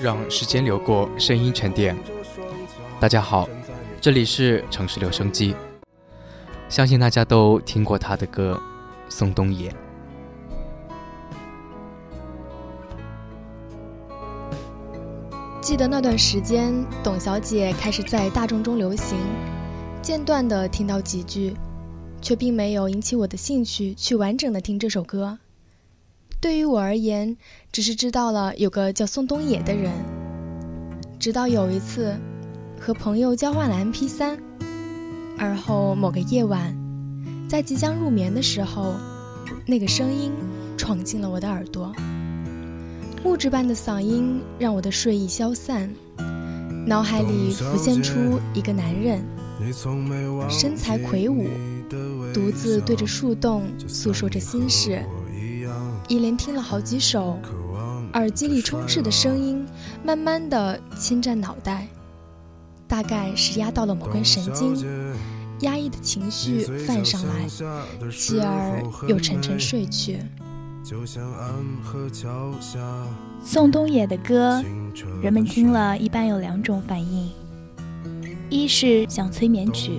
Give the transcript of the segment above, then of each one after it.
让时间流过，声音沉淀。大家好，这里是城市留声机。相信大家都听过他的歌，宋冬野。记得那段时间，董小姐开始在大众中流行，间断的听到几句，却并没有引起我的兴趣去完整的听这首歌。对于我而言，只是知道了有个叫宋冬野的人。直到有一次，和朋友交换了 MP3，而后某个夜晚，在即将入眠的时候，那个声音闯进了我的耳朵。木质般的嗓音让我的睡意消散，脑海里浮现出一个男人，身材魁梧，独自对着树洞诉说着心事。一连听了好几首，耳机里充斥的声音慢慢的侵占脑袋，大概是压到了某根神经，压抑的情绪泛上来，继而又沉沉睡去。宋冬野的歌，人们听了一般有两种反应：一是像催眠曲，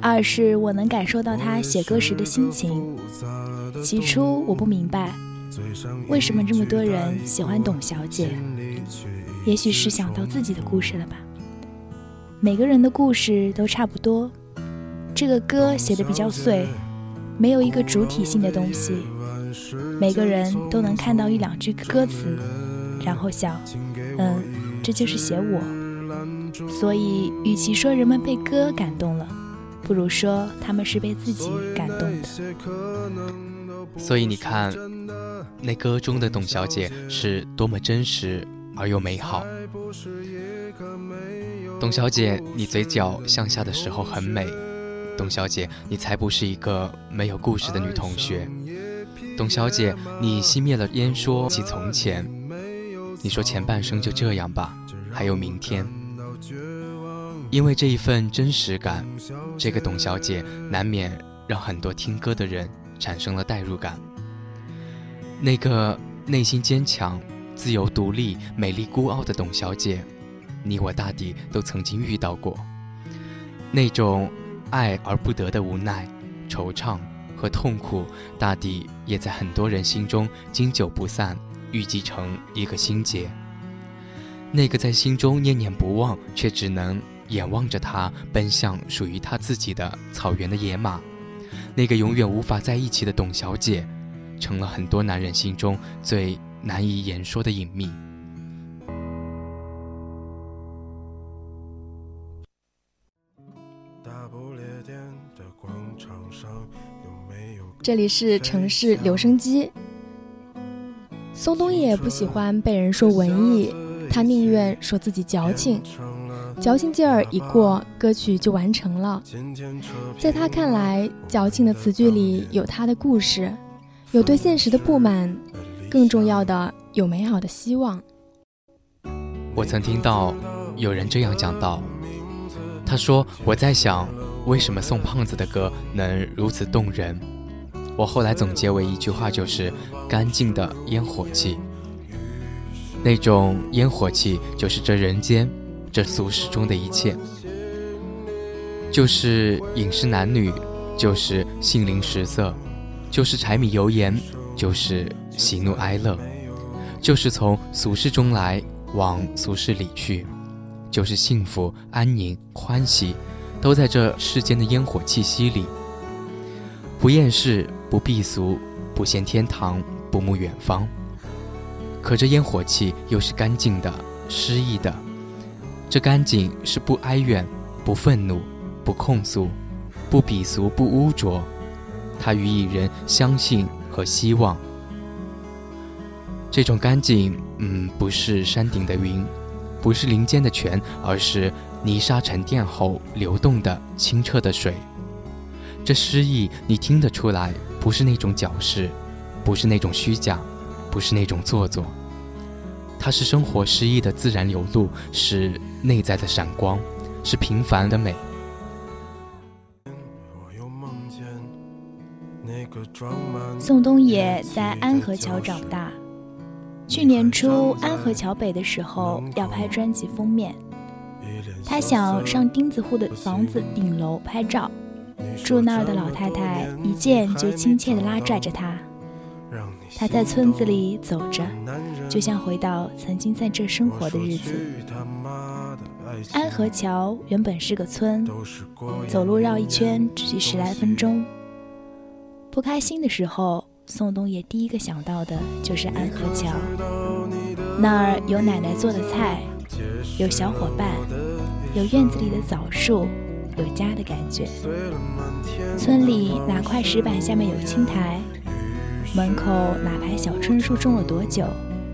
二是我能感受到他写歌时的心情。起初我不明白，为什么这么多人喜欢董小姐，也许是想到自己的故事了吧。每个人的故事都差不多，这个歌写的比较碎，没有一个主体性的东西。每个人都能看到一两句歌词，然后想，嗯，这就是写我。所以，与其说人们被歌感动了，不如说他们是被自己感动的。所以你看，那歌中的董小姐是多么真实而又美好。董小姐，你嘴角向下的时候很美。董小姐，你才不是一个没有故事的女同学。董小姐，你熄灭了烟，说起从前。你说前半生就这样吧，还有明天。因为这一份真实感，这个董小姐难免让很多听歌的人。产生了代入感。那个内心坚强、自由独立、美丽孤傲的董小姐，你我大抵都曾经遇到过。那种爱而不得的无奈、惆怅和痛苦，大抵也在很多人心中经久不散，郁积成一个心结。那个在心中念念不忘，却只能眼望着他奔向属于他自己的草原的野马。那个永远无法在一起的董小姐，成了很多男人心中最难以言说的隐秘。这里是城市留声机。松冬野不喜欢被人说文艺，他宁愿说自己矫情。矫情劲儿一过，歌曲就完成了。在他看来，矫情的词句里有他的故事，有对现实的不满，更重要的有美好的希望。我曾听到有人这样讲到，他说：“我在想，为什么宋胖子的歌能如此动人？”我后来总结为一句话，就是“干净的烟火气”。那种烟火气，就是这人间。这俗世中的一切，就是饮食男女，就是性灵食色，就是柴米油盐，就是喜怒哀乐，就是从俗世中来往俗世里去，就是幸福安宁欢喜，都在这世间的烟火气息里。不厌世，不避俗，不羡天堂，不慕远方。可这烟火气又是干净的，诗意的。这干净是不哀怨，不愤怒，不控诉，不鄙俗，不污浊。它予以人相信和希望。这种干净，嗯，不是山顶的云，不是林间的泉，而是泥沙沉淀后流动的清澈的水。这诗意你听得出来，不是那种矫饰，不是那种虚假，不是那种做作。它是生活诗意的自然流露，是内在的闪光，是平凡的美。宋冬野在安河桥长大。去年初安河桥北的时候，要拍专辑封面，他想上钉子户的房子顶楼拍照。住那儿的老太太一见就亲切地拉拽着他。他在村子里走着，就像回到曾经在这生活的日子。安河桥原本是个村，走路绕一圈只需十来分钟。不开心的时候，宋冬野第一个想到的就是安河桥。那儿有奶奶做的菜，有小伙伴，有院子里的枣树，有家的感觉。村里哪块石板下面有青苔，门口哪排小椿树种了多久，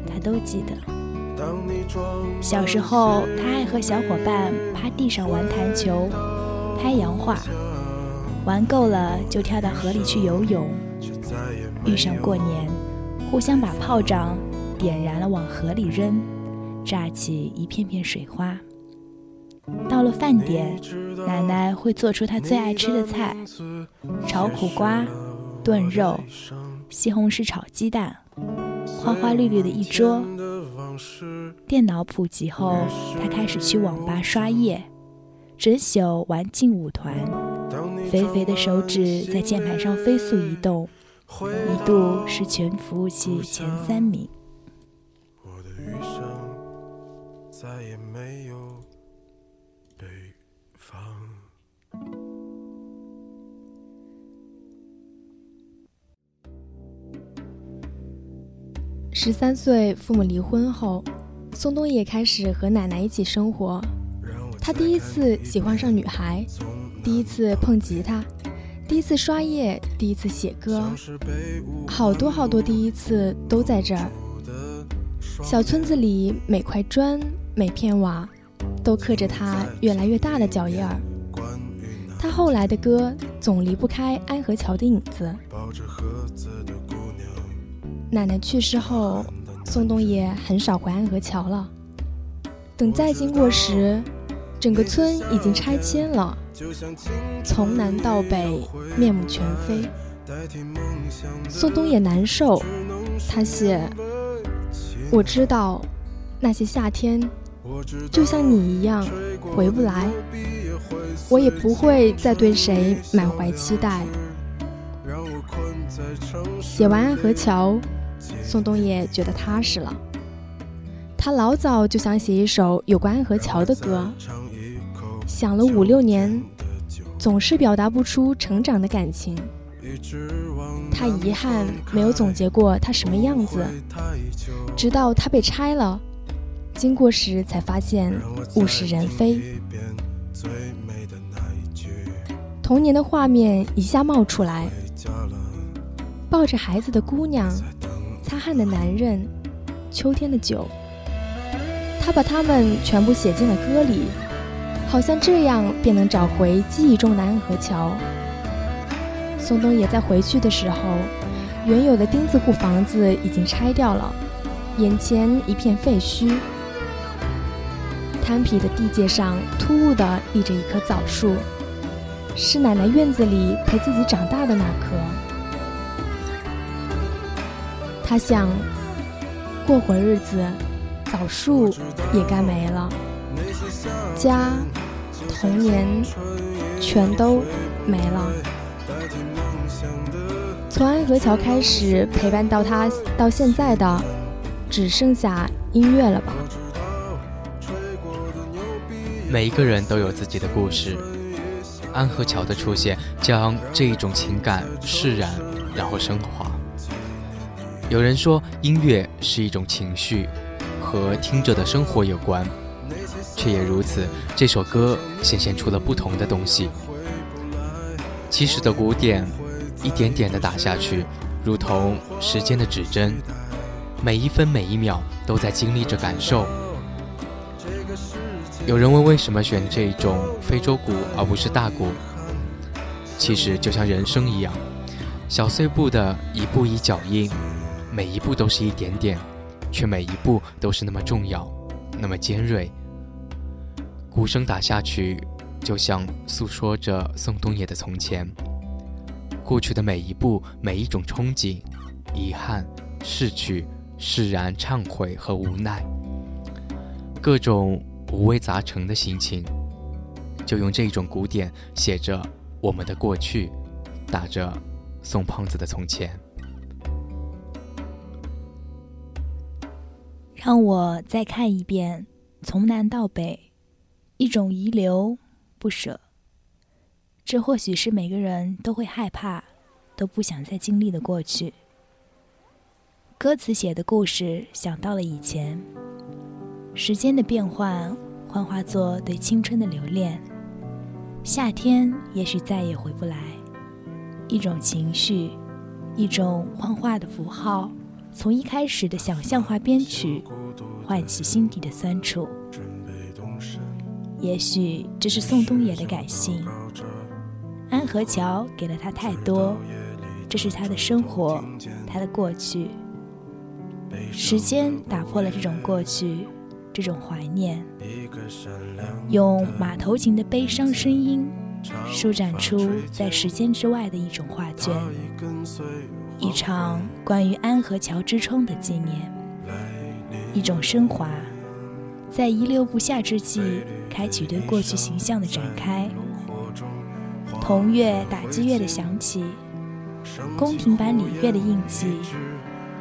他都记得。小时候，他爱和小伙伴趴地上玩弹球、拍洋画。玩够了就跳到河里去游泳，遇上过年，互相把炮仗点燃了往河里扔，炸起一片片水花。到了饭点，奶奶会做出她最爱吃的菜：炒苦瓜、炖肉、西红柿炒鸡蛋，花花绿绿的一桌。电脑普及后，他开始去网吧刷夜，整宿玩劲舞团。肥肥的手指在键盘上飞速移动，一度是全服务器前三名。我的余生再也没有十三岁，父母离婚后，宋冬野开始和奶奶一起生活。他第一次喜欢上女孩。第一次碰吉他，第一次刷夜，第一次写歌，好多好多第一次都在这儿。小村子里每块砖、每片瓦，都刻着他越来越大的脚印儿。他后来的歌总离不开安河桥的影子。奶奶去世后，宋冬野很少回安河桥了。等再经过时，整个村已经拆迁了。从南到北，面目全非。宋冬野难受，他写：“我知道，那些夏天，就像你一样，回不来。我也不会再对谁满怀期待。”写完安河桥，宋冬野觉得踏实了。他老早就想写一首有关安河桥的歌。想了五六年，总是表达不出成长的感情。他遗憾没有总结过他什么样子，直到他被拆了，经过时才发现物是人非。童年的画面一下冒出来：抱着孩子的姑娘，擦汗的男人，秋天的酒。他把他们全部写进了歌里。好像这样便能找回记忆中的安河桥。宋冬野在回去的时候，原有的钉子户房子已经拆掉了，眼前一片废墟。滩皮的地界上突兀地立着一棵枣树，是奶奶院子里陪自己长大的那棵。他想，过会日子，枣树也该没了。家、童年，全都没了。从安河桥开始陪伴到他到现在的，只剩下音乐了吧？每一个人都有自己的故事。安河桥的出现，将这一种情感释然，然后升华。有人说，音乐是一种情绪，和听着的生活有关。却也如此，这首歌显现出了不同的东西。起始的鼓点，一点点的打下去，如同时间的指针，每一分每一秒都在经历着感受。有人问为什么选这种非洲鼓而不是大鼓？其实就像人生一样，小碎步的一步一脚印，每一步都是一点点，却每一步都是那么重要，那么尖锐。鼓声打下去，就像诉说着宋冬野的从前。过去的每一步，每一种憧憬、遗憾、逝去、释然、忏悔和无奈，各种五味杂陈的心情，就用这种鼓点写着。我们的过去，打着宋胖子的从前。让我再看一遍，从南到北，一种遗留不舍。这或许是每个人都会害怕、都不想再经历的过去。歌词写的故事，想到了以前，时间的变换，幻化作对青春的留恋。夏天也许再也回不来，一种情绪，一种幻化的符号，从一开始的想象化编曲，唤起心底的酸楚。也许这是宋冬野的感性，安河桥给了他太多，这是他的生活，他的过去。时间打破了这种过去。这种怀念，用马头琴的悲伤声音，舒展出在时间之外的一种画卷，一场关于安河桥之窗的纪念，一种升华，在遗留不下之际，开启对过去形象的展开。铜乐打击乐的响起，宫廷版礼乐的印记，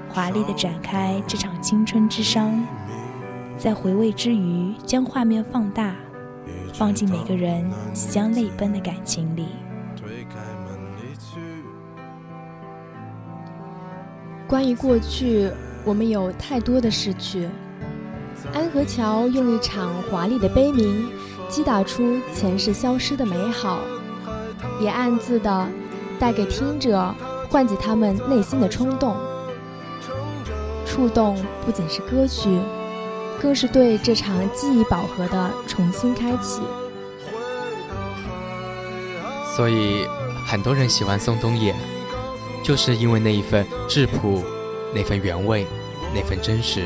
华丽的展开这场青春之殇。在回味之余，将画面放大，放进每个人即将泪奔的感情里。关于过去，我们有太多的逝去。安河桥用一场华丽的悲鸣，击打出前世消失的美好，也暗自的带给听者，唤起他们内心的冲动。触动不仅是歌曲。更是对这场记忆饱和的重新开启。所以，很多人喜欢宋冬野，就是因为那一份质朴，那份原味，那份真实，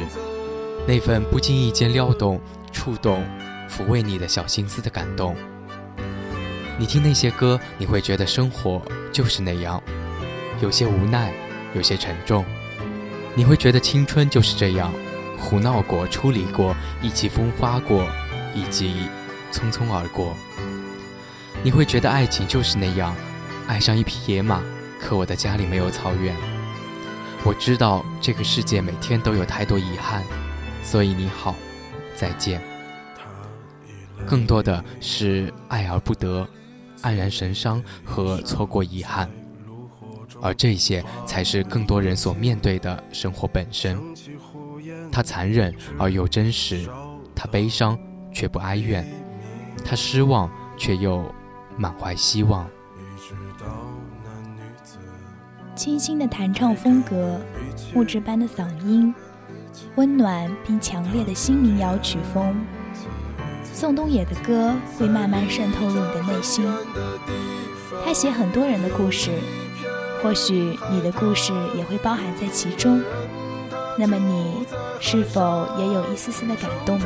那份不经意间撩动、触动、抚慰你的小心思的感动。你听那些歌，你会觉得生活就是那样，有些无奈，有些沉重。你会觉得青春就是这样。胡闹过，出离过，意气风发过，以及匆匆而过。你会觉得爱情就是那样，爱上一匹野马，可我的家里没有草原。我知道这个世界每天都有太多遗憾，所以你好，再见。更多的是爱而不得，黯然神伤和错过遗憾，而这些才是更多人所面对的生活本身。他残忍而又真实，他悲伤却不哀怨，他失望却又满怀希望。清新的弹唱风格，木质般的嗓音，温暖并强烈的新民谣曲风。宋冬野的歌会慢慢渗透入你的内心。他写很多人的故事，或许你的故事也会包含在其中。那么你是否也有一丝丝的感动呢？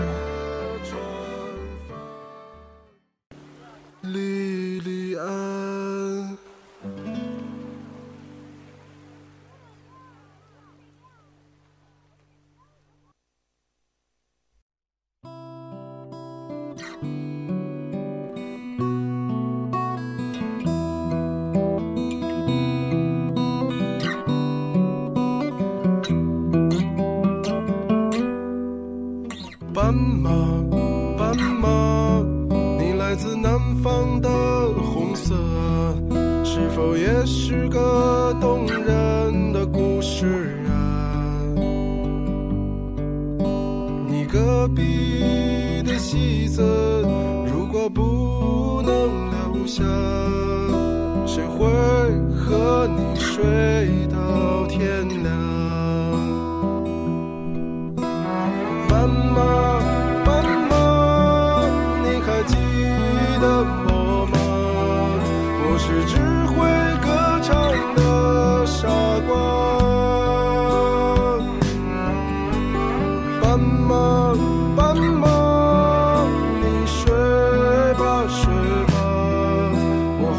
是个动人的故事啊。你隔壁的戏子如果不能留下谁会和你睡？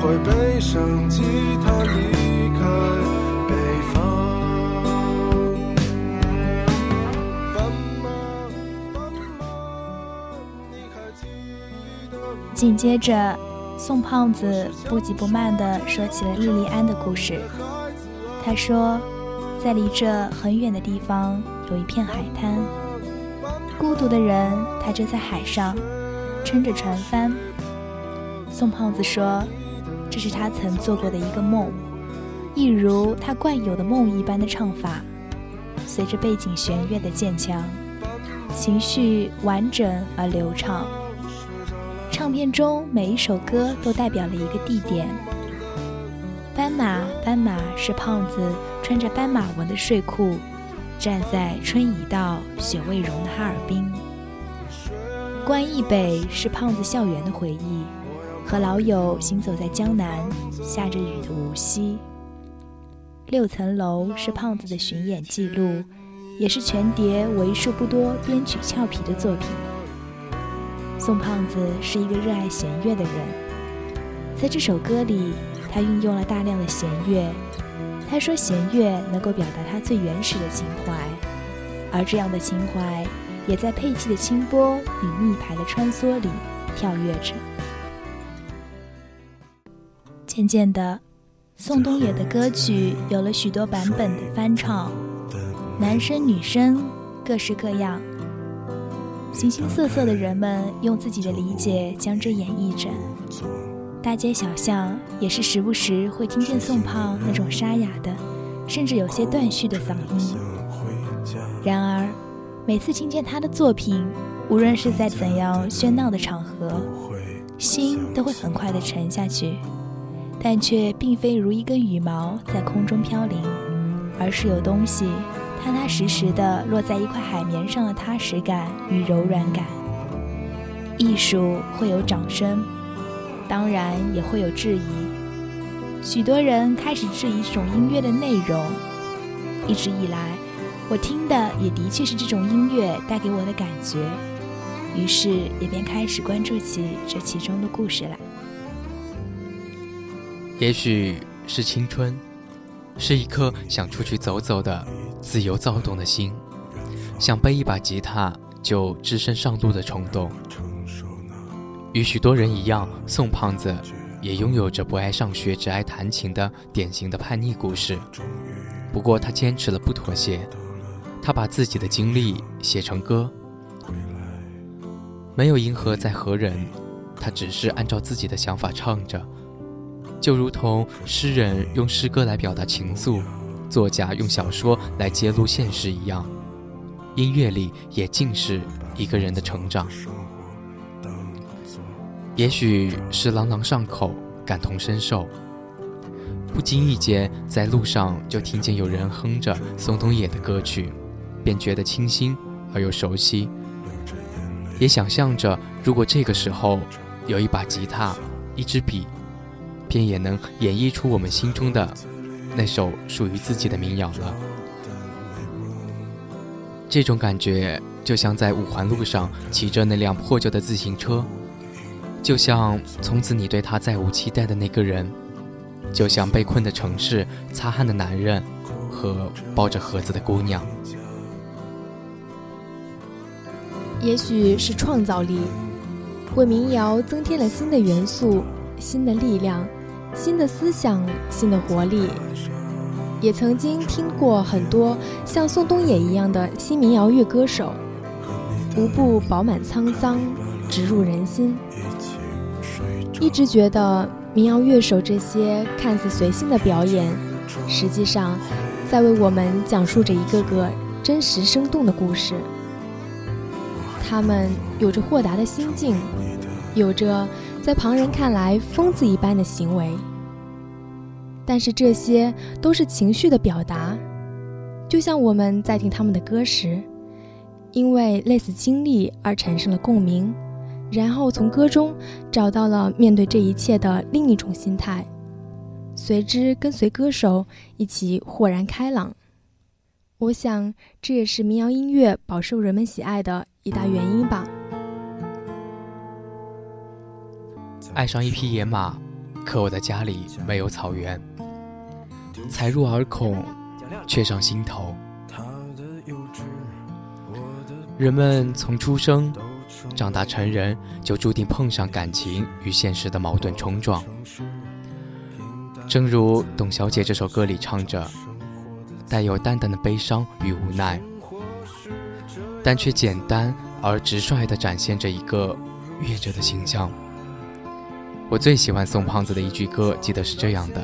会背上吉他离开北方。斑马，斑马，你还记得吗？紧接着，宋胖子不急不慢地说起了莉莉安的故事。他说，在离这很远的地方有一片海滩，孤独的人他正在海上撑着船帆。宋胖子说，这是他曾做过的一个梦，一如他惯有的梦一般的唱法，随着背景弦乐的渐强，情绪完整而流畅。唱片中每一首歌都代表了一个地点。斑马，斑马是胖子穿着斑马纹的睡裤，站在春已到、雪未融的哈尔滨。关忆北是胖子校园的回忆，和老友行走在江南下着雨的无锡。六层楼是胖子的巡演记录，也是全碟为数不多编曲俏皮的作品。宋胖子是一个热爱弦乐的人，在这首歌里，他运用了大量的弦乐。他说，弦乐能够表达他最原始的情怀，而这样的情怀也在佩器的清波与密牌的穿梭里跳跃着。渐渐的，宋冬野的歌曲有了许多版本的翻唱，男生女生各式各样。形形色色的人们用自己的理解将之演绎着，大街小巷也是时不时会听见宋胖那种沙哑的，甚至有些断续的嗓音。然而，每次听见他的作品，无论是在怎样喧闹的场合，心都会很快的沉下去，但却并非如一根羽毛在空中飘零，而是有东西。踏踏实实地落在一块海绵上的踏实感与柔软感。艺术会有掌声，当然也会有质疑。许多人开始质疑这种音乐的内容。一直以来，我听的也的确是这种音乐带给我的感觉，于是也便开始关注起这其中的故事来。也许是青春，是一颗想出去走走的。自由躁动的心，想背一把吉他就只身上路的冲动。与许多人一样，宋胖子也拥有着不爱上学、只爱弹琴的典型的叛逆故事。不过他坚持了不妥协，他把自己的经历写成歌，没有迎合在何人，他只是按照自己的想法唱着，就如同诗人用诗歌来表达情愫。作家用小说来揭露现实一样，音乐里也尽是一个人的成长。也许是朗朗上口，感同身受，不经意间在路上就听见有人哼着宋冬野的歌曲，便觉得清新而又熟悉。也想象着，如果这个时候有一把吉他，一支笔，便也能演绎出我们心中的。那首属于自己的民谣了。这种感觉就像在五环路上骑着那辆破旧的自行车，就像从此你对他再无期待的那个人，就像被困的城市、擦汗的男人和抱着盒子的姑娘。也许是创造力，为民谣增添了新的元素、新的力量。新的思想，新的活力，也曾经听过很多像宋冬野一样的新民谣乐歌手，无不饱满沧桑，直入人心。一直觉得民谣乐手这些看似随性的表演，实际上在为我们讲述着一个个真实生动的故事。他们有着豁达的心境，有着。在旁人看来疯子一般的行为，但是这些都是情绪的表达，就像我们在听他们的歌时，因为类似经历而产生了共鸣，然后从歌中找到了面对这一切的另一种心态，随之跟随歌手一起豁然开朗。我想这也是民谣音乐饱受人们喜爱的一大原因吧。爱上一匹野马，可我的家里没有草原。才入耳孔，却上心头。人们从出生长大成人，就注定碰上感情与现实的矛盾冲撞。正如董小姐这首歌里唱着，带有淡淡的悲伤与无奈，但却简单而直率地展现着一个乐者的形象。我最喜欢宋胖子的一句歌，记得是这样的。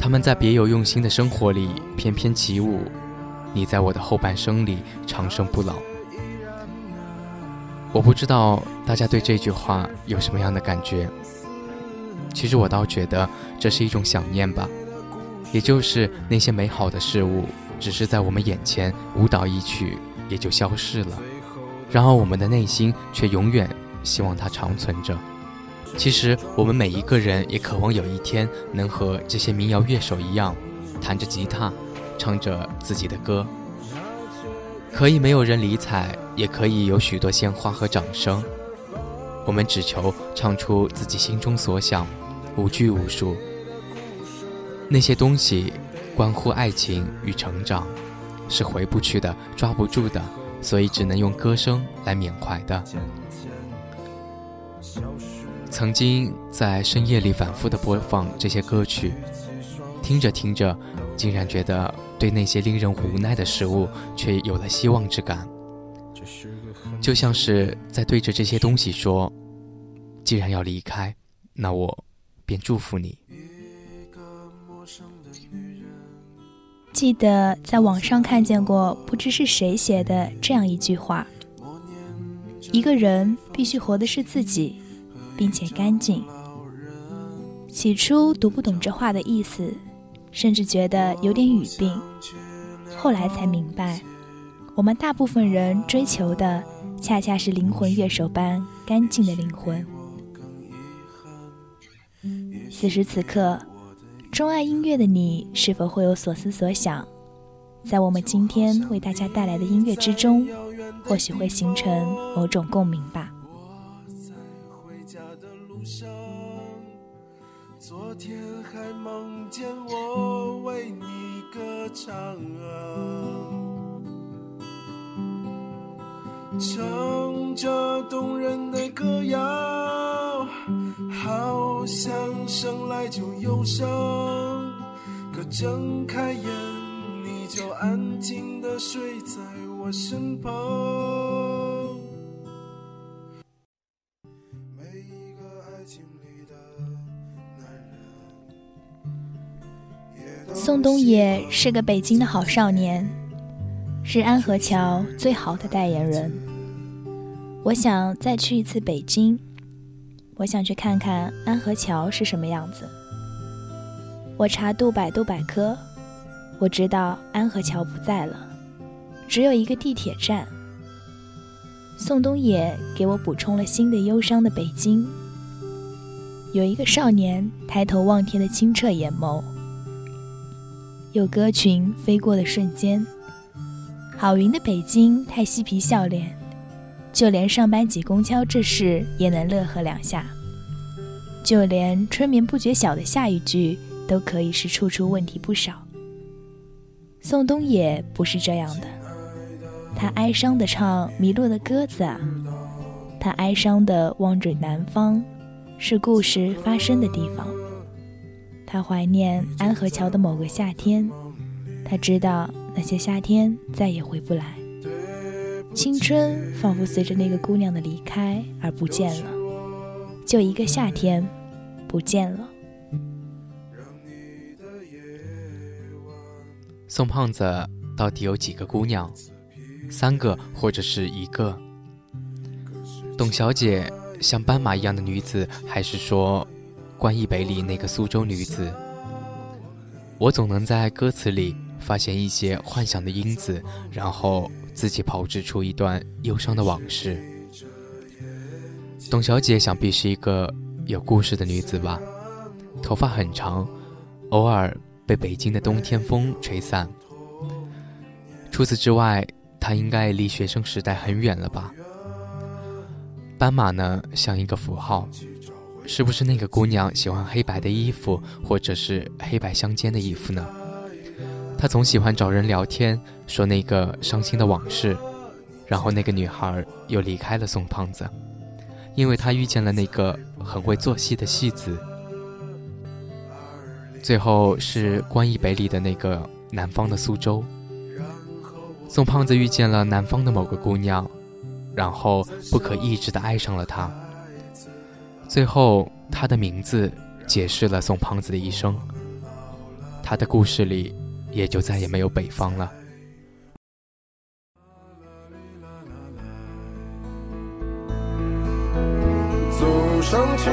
他们在别有用心的生活里翩翩起舞，你在我的后半生里长生不老。我不知道大家对这句话有什么样的感觉。其实我倒觉得这是一种想念吧，也就是那些美好的事物，只是在我们眼前舞蹈一曲，也就消失了，然而我们的内心却永远希望它长存着。其实我们每一个人也渴望有一天能和这些民谣乐手一样，弹着吉他，唱着自己的歌。可以没有人理睬，也可以有许多鲜花和掌声。我们只求唱出自己心中所想，无拘无束。那些东西，关乎爱情与成长，是回不去的，抓不住的，所以只能用歌声来缅怀的。曾经在深夜里反复的播放这些歌曲，听着听着，竟然觉得对那些令人无奈的事物却有了希望之感，就像是在对着这些东西说：“既然要离开，那我便祝福你。”记得在网上看见过，不知是谁写的这样一句话：“一个人必须活的是自己。”并且干净。起初读不懂这话的意思，甚至觉得有点语病。后来才明白，我们大部分人追求的，恰恰是灵魂乐手般干净的灵魂。此时此刻，钟爱音乐的你，是否会有所思所想？在我们今天为大家带来的音乐之中，或许会形成某种共鸣吧。昨天还梦见我为你歌唱，唱着动人的歌谣，好像生来就忧伤。可睁开眼，你就安静的睡在我身旁。宋冬野是个北京的好少年，是安河桥最好的代言人。我想再去一次北京，我想去看看安河桥是什么样子。我查度百度百科，我知道安河桥不在了，只有一个地铁站。宋冬野给我补充了新的忧伤的北京。有一个少年抬头望天的清澈眼眸。有歌群飞过的瞬间，好云的北京太嬉皮笑脸，就连上班挤公交这事也能乐呵两下，就连春眠不觉晓的下一句都可以是处处问题不少。宋冬野不是这样的，他哀伤的唱迷路的鸽子啊，他哀伤的望着南方，是故事发生的地方。他怀念安河桥的某个夏天，他知道那些夏天再也回不来，青春仿佛随着那个姑娘的离开而不见了，就一个夏天，不见了。宋胖子到底有几个姑娘？三个或者是一个？董小姐像斑马一样的女子，还是说？关忆北里那个苏州女子，我总能在歌词里发现一些幻想的因子，然后自己炮制出一段忧伤的往事。董小姐想必是一个有故事的女子吧，头发很长，偶尔被北京的冬天风吹散。除此之外，她应该离学生时代很远了吧？斑马呢，像一个符号，是不是那个姑娘喜欢黑白的衣服，或者是黑白相间的衣服呢？她总喜欢找人聊天，说那个伤心的往事，然后那个女孩又离开了宋胖子，因为她遇见了那个很会做戏的戏子。最后是关义北里的那个南方的苏州，宋胖子遇见了南方的某个姑娘。然后不可抑制的爱上了她。最后，他的名字解释了宋胖子的一生。他的故事里，也就再也没有北方了。走上去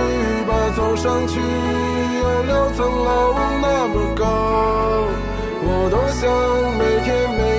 吧，走上去，有六层楼那么高，我多想每天每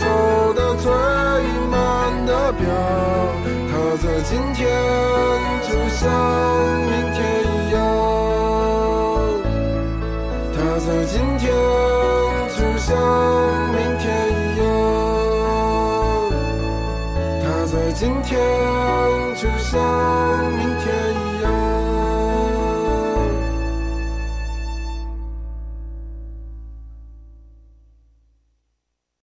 今天就像明天一样，他在今天就像明天一样，他在今天就像。